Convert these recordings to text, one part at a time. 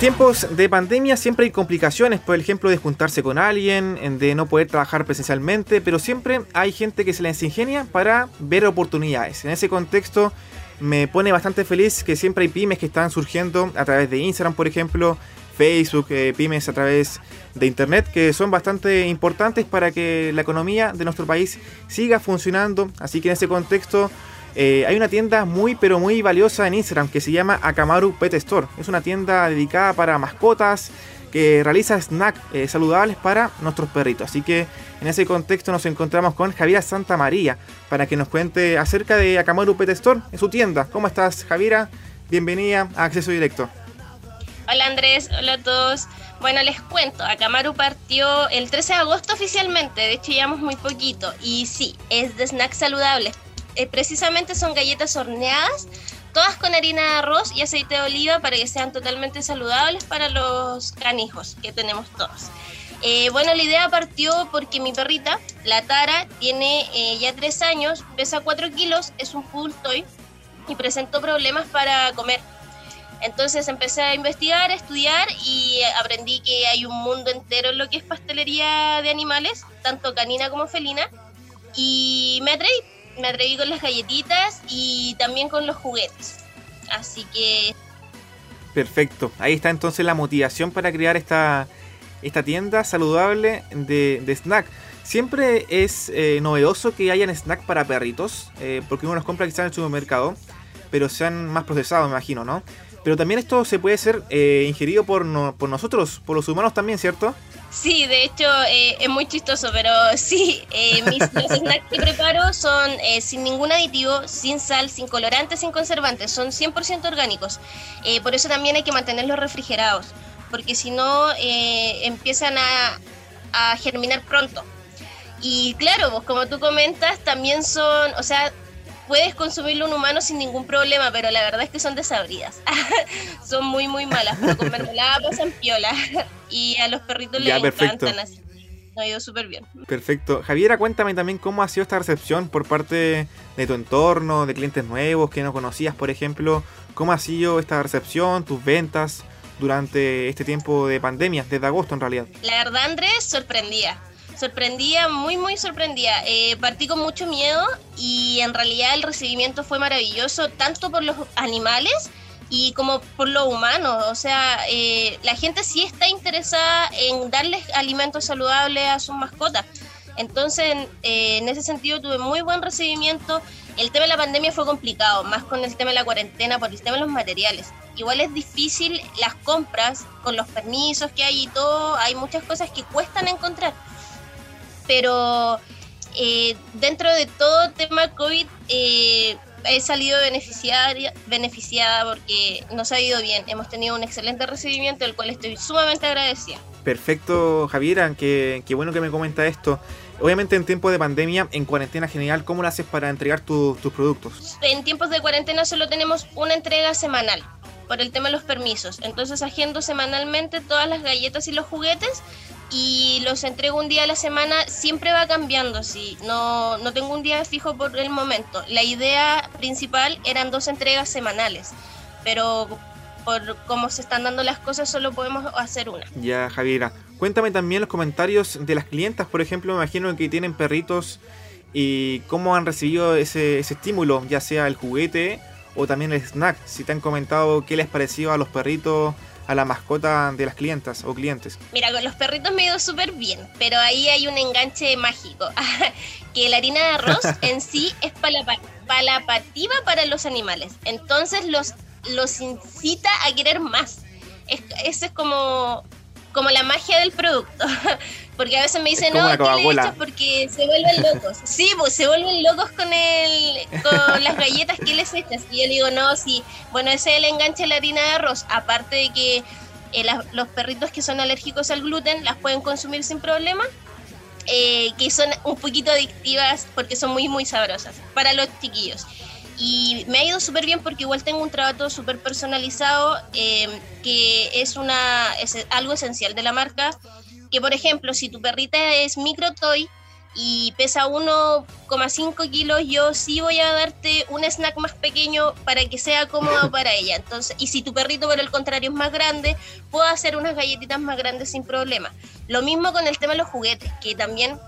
tiempos de pandemia siempre hay complicaciones, por ejemplo, de juntarse con alguien, de no poder trabajar presencialmente, pero siempre hay gente que se les ingenia para ver oportunidades. En ese contexto me pone bastante feliz que siempre hay pymes que están surgiendo a través de Instagram, por ejemplo, Facebook, eh, pymes a través de Internet, que son bastante importantes para que la economía de nuestro país siga funcionando. Así que en ese contexto eh, hay una tienda muy pero muy valiosa en Instagram que se llama Akamaru Pet Store. Es una tienda dedicada para mascotas que realiza snacks eh, saludables para nuestros perritos. Así que en ese contexto nos encontramos con Javiera Santa María para que nos cuente acerca de Akamaru Pet Store, en su tienda. ¿Cómo estás, Javiera? Bienvenida a Acceso Directo. Hola Andrés, hola a todos. Bueno, les cuento, Akamaru partió el 13 de agosto oficialmente, de hecho llevamos muy poquito. Y sí, es de snacks saludables, eh, precisamente son galletas horneadas, todas con harina de arroz y aceite de oliva para que sean totalmente saludables para los canijos que tenemos todos. Eh, bueno, la idea partió porque mi perrita, la Tara, tiene eh, ya tres años, pesa 4 kilos, es un full toy y presentó problemas para comer. Entonces empecé a investigar, a estudiar y aprendí que hay un mundo entero en lo que es pastelería de animales, tanto canina como felina, y me atreví me atreví con las galletitas y también con los juguetes. Así que... Perfecto. Ahí está entonces la motivación para crear esta, esta tienda saludable de, de snack. Siempre es eh, novedoso que hayan snack para perritos, eh, porque uno los compra quizás en el supermercado, pero sean más procesados, me imagino, ¿no? Pero también esto se puede ser eh, ingerido por, por nosotros, por los humanos también, ¿cierto? Sí, de hecho eh, es muy chistoso, pero sí, eh, mis, los snacks que preparo son eh, sin ningún aditivo, sin sal, sin colorantes, sin conservantes, son 100% orgánicos. por eso también hay que mantenerlos refrigerados, porque si no empiezan a, a germinar pronto. Y claro, como tú comentas, también son, o sea, puedes consumirlo un humano sin ningún problema, pero la verdad es que son desabridas. son muy, muy malas, pero con mermelada pasan piola. y a los perritos les encantan así. ha ido súper bien. Perfecto. Javiera, cuéntame también cómo ha sido esta recepción por parte de tu entorno, de clientes nuevos que no conocías, por ejemplo. ¿Cómo ha sido esta recepción, tus ventas durante este tiempo de pandemia, desde agosto en realidad? La verdad, Andrés, sorprendía sorprendía, muy, muy sorprendía. Eh, partí con mucho miedo y en realidad el recibimiento fue maravilloso, tanto por los animales y como por lo humano. O sea, eh, la gente sí está interesada en darles alimentos saludables a sus mascotas. Entonces, eh, en ese sentido tuve muy buen recibimiento. El tema de la pandemia fue complicado, más con el tema de la cuarentena, por el tema de los materiales. Igual es difícil las compras, con los permisos que hay y todo, hay muchas cosas que cuestan encontrar pero eh, dentro de todo tema COVID eh, he salido beneficiada, beneficiada porque nos ha ido bien. Hemos tenido un excelente recibimiento, del cual estoy sumamente agradecida. Perfecto, Javiera, qué, bueno que me comenta esto. Obviamente en tiempos de pandemia, en cuarentena general, ¿cómo lo haces para entregar tus productos? En tiempos de cuarentena solo tenemos una entrega semanal por el tema de los permisos. Entonces agendo semanalmente todas las galletas y los juguetes y los entrego un día a la semana, siempre va cambiando, sí, no, no tengo un día fijo por el momento. La idea principal eran dos entregas semanales, pero por cómo se están dando las cosas solo podemos hacer una. Ya, Javiera, cuéntame también los comentarios de las clientas, por ejemplo, me imagino que tienen perritos y cómo han recibido ese, ese estímulo, ya sea el juguete o también el snack, si te han comentado qué les pareció a los perritos a la mascota de las clientas o clientes? Mira, con los perritos me ha ido súper bien, pero ahí hay un enganche mágico, que la harina de arroz en sí es palapativa para los animales, entonces los, los incita a querer más. Es, eso es como como la magia del producto. Porque a veces me dicen, no, ¿qué le echas? Porque se vuelven locos. Sí, pues se vuelven locos con el, con las galletas que les echas. Y yo le digo, no, sí. Bueno, ese es el enganche de la harina de arroz. Aparte de que eh, los perritos que son alérgicos al gluten las pueden consumir sin problema. Eh, que son un poquito adictivas porque son muy, muy sabrosas para los chiquillos. Y me ha ido súper bien porque igual tengo un trabajo súper personalizado, em, que es, una, es algo esencial de la marca. Que por ejemplo, si tu perrita es micro toy y pesa 1,5 kilos, yo sí voy a darte un snack más pequeño para que sea cómodo para ella. Entonces, y si tu perrito por el contrario es más grande, puedo hacer unas galletitas más grandes sin problema. Lo mismo con el tema de los juguetes, que también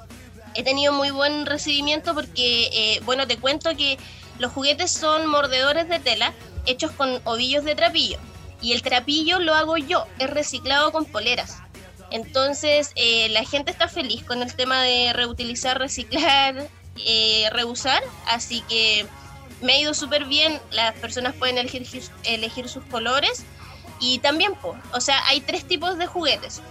he tenido muy buen recibimiento porque, eh, bueno, te cuento que los juguetes son mordedores de tela hechos con ovillos de trapillo. Y el trapillo lo hago yo, es reciclado con poleras. Entonces, eh, la gente está feliz con el tema de reutilizar, reciclar, eh, reusar, así que me ha ido súper bien, las personas pueden elegir, sus colores. Y también, pues, o sea, hay tres tipos de juguetes,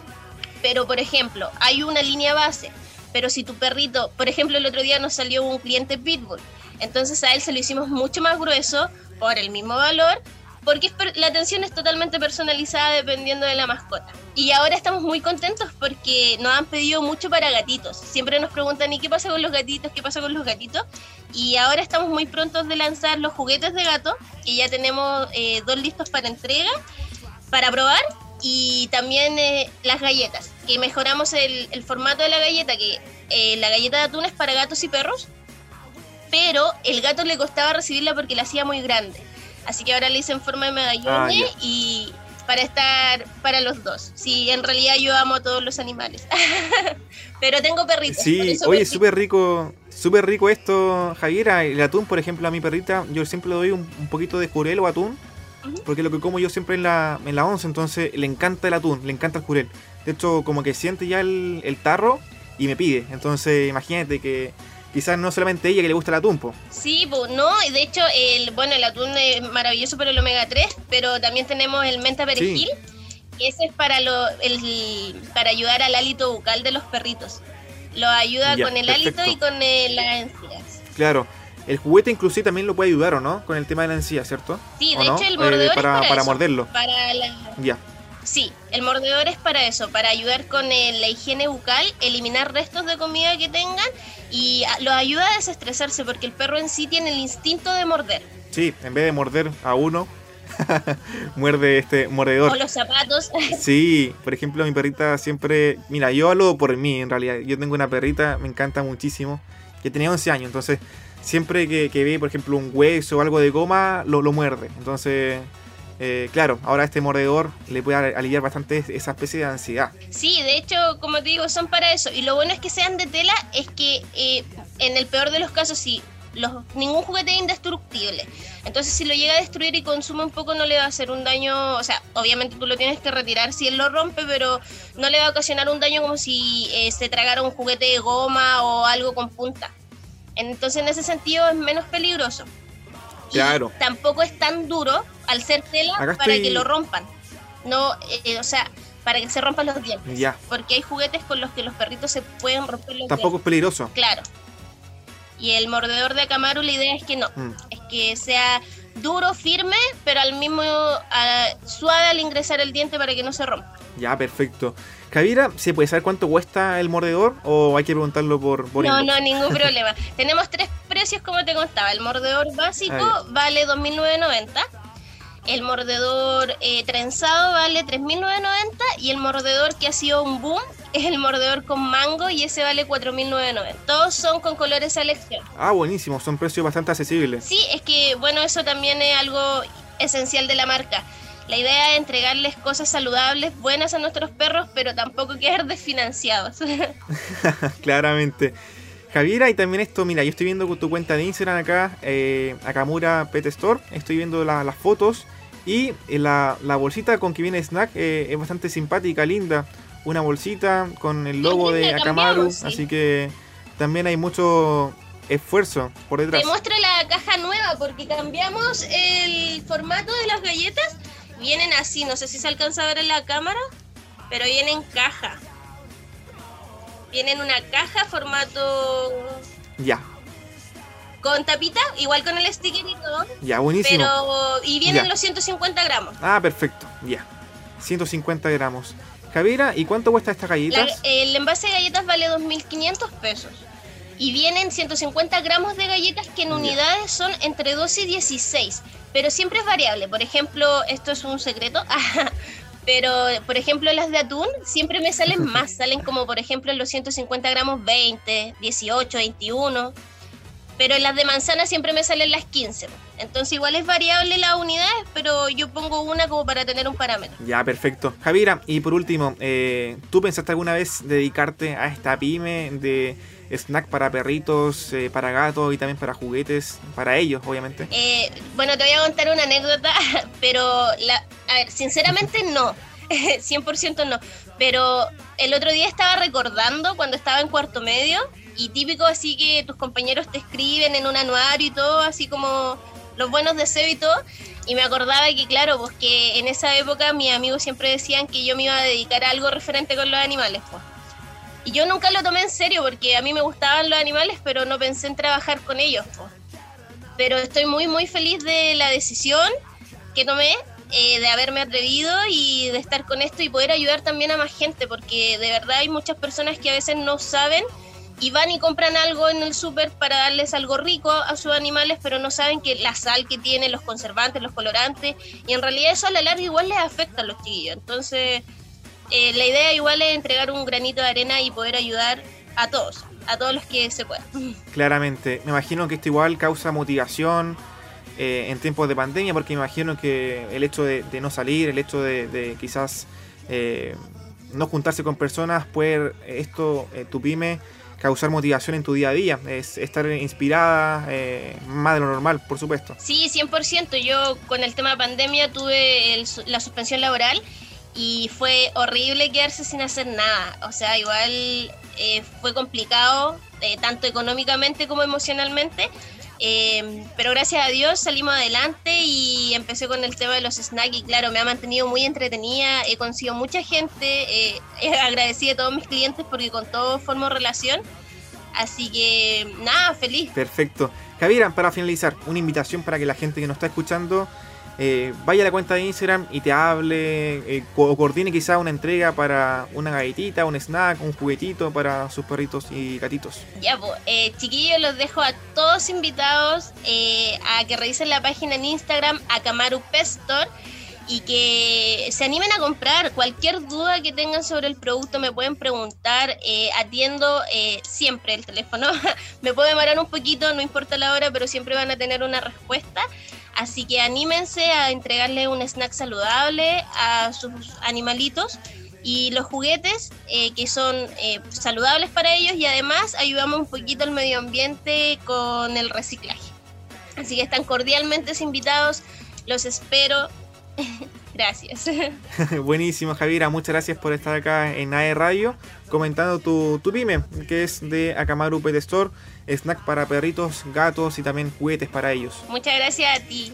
pero por ejemplo, hay una línea base, pero si tu perrito, por ejemplo, el otro día nos salió un cliente Pitbull, entonces a él se lo hicimos mucho más grueso por el mismo valor, porque la atención es totalmente personalizada dependiendo de la mascota. Y ahora estamos muy contentos porque nos han pedido mucho para gatitos. Siempre nos preguntan, ¿y qué pasa con los gatitos? ¿Qué pasa con los gatitos? Y ahora estamos muy prontos de lanzar los juguetes de gato, que ya tenemos eh, dos listos para entrega, para probar, y también eh, las galletas, que mejoramos el, formato de la galleta, que eh, la galleta de atún es para gatos y perros, pero el gato le costaba recibirla porque la hacía muy grande. Así que ahora le hice en forma de medallón ah, y para estar para los dos. Sí, en realidad yo amo a todos los animales. Pero tengo perritos. Sí, oye, súper rico, súper rico esto, Javiera. El atún, por ejemplo, a mi perrita, yo siempre le doy un, poquito de jurel o atún. Porque lo que como yo siempre en la, en la once, entonces le encanta el atún, le encanta el jurel. De hecho, como que siente ya el, el tarro y me pide. Entonces, imagínate que quizás no solamente ella que le gusta el atún, po. Sí, pues no, de hecho, el, bueno, el atún es maravilloso para el omega 3, pero también tenemos el menta perejil, que ese es para, lo, el, para ayudar al hálito bucal de los perritos. Lo ayuda con el hálito y con el, las encías. Claro. El juguete inclusive también lo puede ayudar, ¿o no? Con el tema de la encía, ¿cierto? Sí, de hecho el mordedor para, es para, para morderlo. Para la... Ya. Sí, el mordedor es para eso, para ayudar con la higiene bucal, eliminar restos de comida que tengan y los ayuda a desestresarse porque el perro en sí tiene el instinto de morder. Sí, en vez de morder a uno, muerde este mordedor. O los zapatos. sí, por ejemplo, mi perrita siempre. Mira, yo hablo por mí en realidad. Yo tengo una perrita, me encanta muchísimo, que tenía 11 años. Entonces, siempre que, ve, por ejemplo, un hueso o algo de goma, lo, lo muerde. Entonces, eh, claro, ahora este mordedor le puede aliviar bastante esa especie de ansiedad. Sí, de hecho, como te digo, son para eso. Y lo bueno es que sean de tela, es que eh, en el peor de los casos, si los, ningún juguete es indestructible. Entonces, si lo llega a destruir y consume un poco, no le va a hacer un daño. O sea, obviamente tú lo tienes que retirar si él lo rompe, pero no le va a ocasionar un daño como si eh, se tragara un juguete de goma o algo con punta. Entonces, en ese sentido, es menos peligroso. Claro. tampoco es tan duro al ser tela para que lo rompan. No, eh, o sea, para que se rompan los dientes. Ya. Porque hay juguetes con los que los perritos se pueden romper los Tampoco es peligroso. Claro. Y el mordedor de Akamaru, la idea es que no. Mm. Es que sea duro, firme, pero al mismo suave al ingresar el diente para que no se rompa. Ya, perfecto. Javiera, ¿se puede saber cuánto cuesta el mordedor o hay que preguntarlo por, por No, no, ningún problema. Tenemos tres precios como te contaba. El mordedor básico ah, vale 2.990. El mordedor eh, trenzado vale 3.990 y el mordedor que ha sido un boom es el mordedor con mango y ese vale 4.990. Todos son con colores selección. Ah, buenísimo, son precios bastante accesibles. Sí, es que bueno, eso también es algo esencial de la marca. La idea es entregarles cosas saludables, buenas a nuestros perros, pero tampoco quedar desfinanciados. Claramente. Javiera, y también esto, mira, yo estoy viendo con tu cuenta de Instagram acá, eh, Akamura Pet Store, estoy viendo las fotos y eh, la, bolsita con que viene Snack eh, es bastante simpática, linda. Una bolsita con el logo de Akamaru, así que también hay mucho esfuerzo por detrás. Te muestro la caja nueva porque cambiamos el formato de las galletas Vienen así, no sé si se alcanza a ver en la cámara, pero vienen en caja. Vienen una caja formato. Ya. Con tapita, igual con el sticker y todo. Ya, buenísimo. Pero. Y vienen los 150 gramos. Ah, perfecto. Ya. 150 gramos. Javiera, ¿y cuánto cuesta esta galletas? el envase de galletas vale 2.500 pesos. Y vienen 150 gramos de galletas que en unidades son entre 12 y 16 pero siempre es variable. Por ejemplo, esto es un secreto, Pero, por ejemplo, las de atún siempre me salen más, salen como, por ejemplo, los 150 gramos 20, 18, 21 pero en las de manzana siempre me salen las 15. Entonces igual es variable las unidades, pero yo pongo una como para tener un parámetro. Ya, perfecto. Javiera, y por último, eh, ¿tú pensaste alguna vez dedicarte a esta pyme de snack para perritos, eh, para gatos y también para juguetes, para ellos, obviamente? Eh, bueno, te voy a contar una anécdota, pero la, a ver, sinceramente no, 100% no. Pero el otro día estaba recordando cuando estaba en cuarto medio y típico así que tus compañeros te escriben en un anuario y todo, así como los buenos deseos y todo. Y me acordaba que, claro, pues que en esa época mis amigos siempre decían que yo me iba a dedicar a algo referente con los animales, pues. Y yo nunca lo tomé en serio porque a mí me gustaban los animales, pero no pensé en trabajar con ellos, pues. Pero estoy muy, muy feliz de la decisión que tomé eh, de haberme atrevido y de estar con esto y poder ayudar también a más gente, porque de verdad hay muchas personas que a veces no saben y van y compran algo en el súper para darles algo rico a sus animales, pero no saben que la sal que tiene, los conservantes, los colorantes, y en realidad eso a la larga igual les afecta a los chiquillos. Entonces, eh, la idea igual es entregar un granito de arena y poder ayudar a todos, a todos los que se puedan. Claramente, me imagino que esto igual causa motivación. Eh, en tiempos de pandemia, porque me imagino que el hecho de, no salir, el hecho de, quizás eh, no juntarse con personas, puede esto, tu pyme, causar motivación en tu día a día, es estar inspirada eh, más de lo normal, por supuesto. Sí, 100%. Yo con el tema de pandemia tuve la suspensión laboral y fue horrible quedarse sin hacer nada. O sea, igual eh, fue complicado, eh, tanto económicamente como emocionalmente. Pero gracias a Dios salimos adelante y empecé con el tema de los snacks y claro, me ha mantenido muy entretenida, he conocido mucha gente, eh, agradecida a todos mis clientes porque con todos formo relación. Así que nada, feliz. Perfecto. Javiera, para finalizar, una invitación para que la gente que nos está escuchando eh, vaya a la cuenta de Instagram y te hable eh, o coordine quizá una entrega para una galletita, un snack, un juguetito para sus perritos y gatitos. Ya, pues, eh, chiquillos, los dejo a todos invitados a que revisen la página en Instagram, Akamaru Pestor y que se animen a comprar. Cualquier duda que tengan sobre el producto me pueden preguntar. atiendo siempre el teléfono. me puedo demorar un poquito, no importa la hora, pero siempre van a tener una respuesta. Así que anímense a entregarle un snack saludable a sus animalitos y los juguetes eh, que son eh, saludables para ellos y además ayudamos un poquito al medio ambiente con el reciclaje. Así que están cordialmente invitados, los espero. gracias. Buenísimo, Javiera. Muchas gracias por estar acá en AE Radio comentando tu, tu pyme, que es de Akamaru Pet Store, snack para perritos, gatos y también juguetes para ellos. Muchas gracias a ti.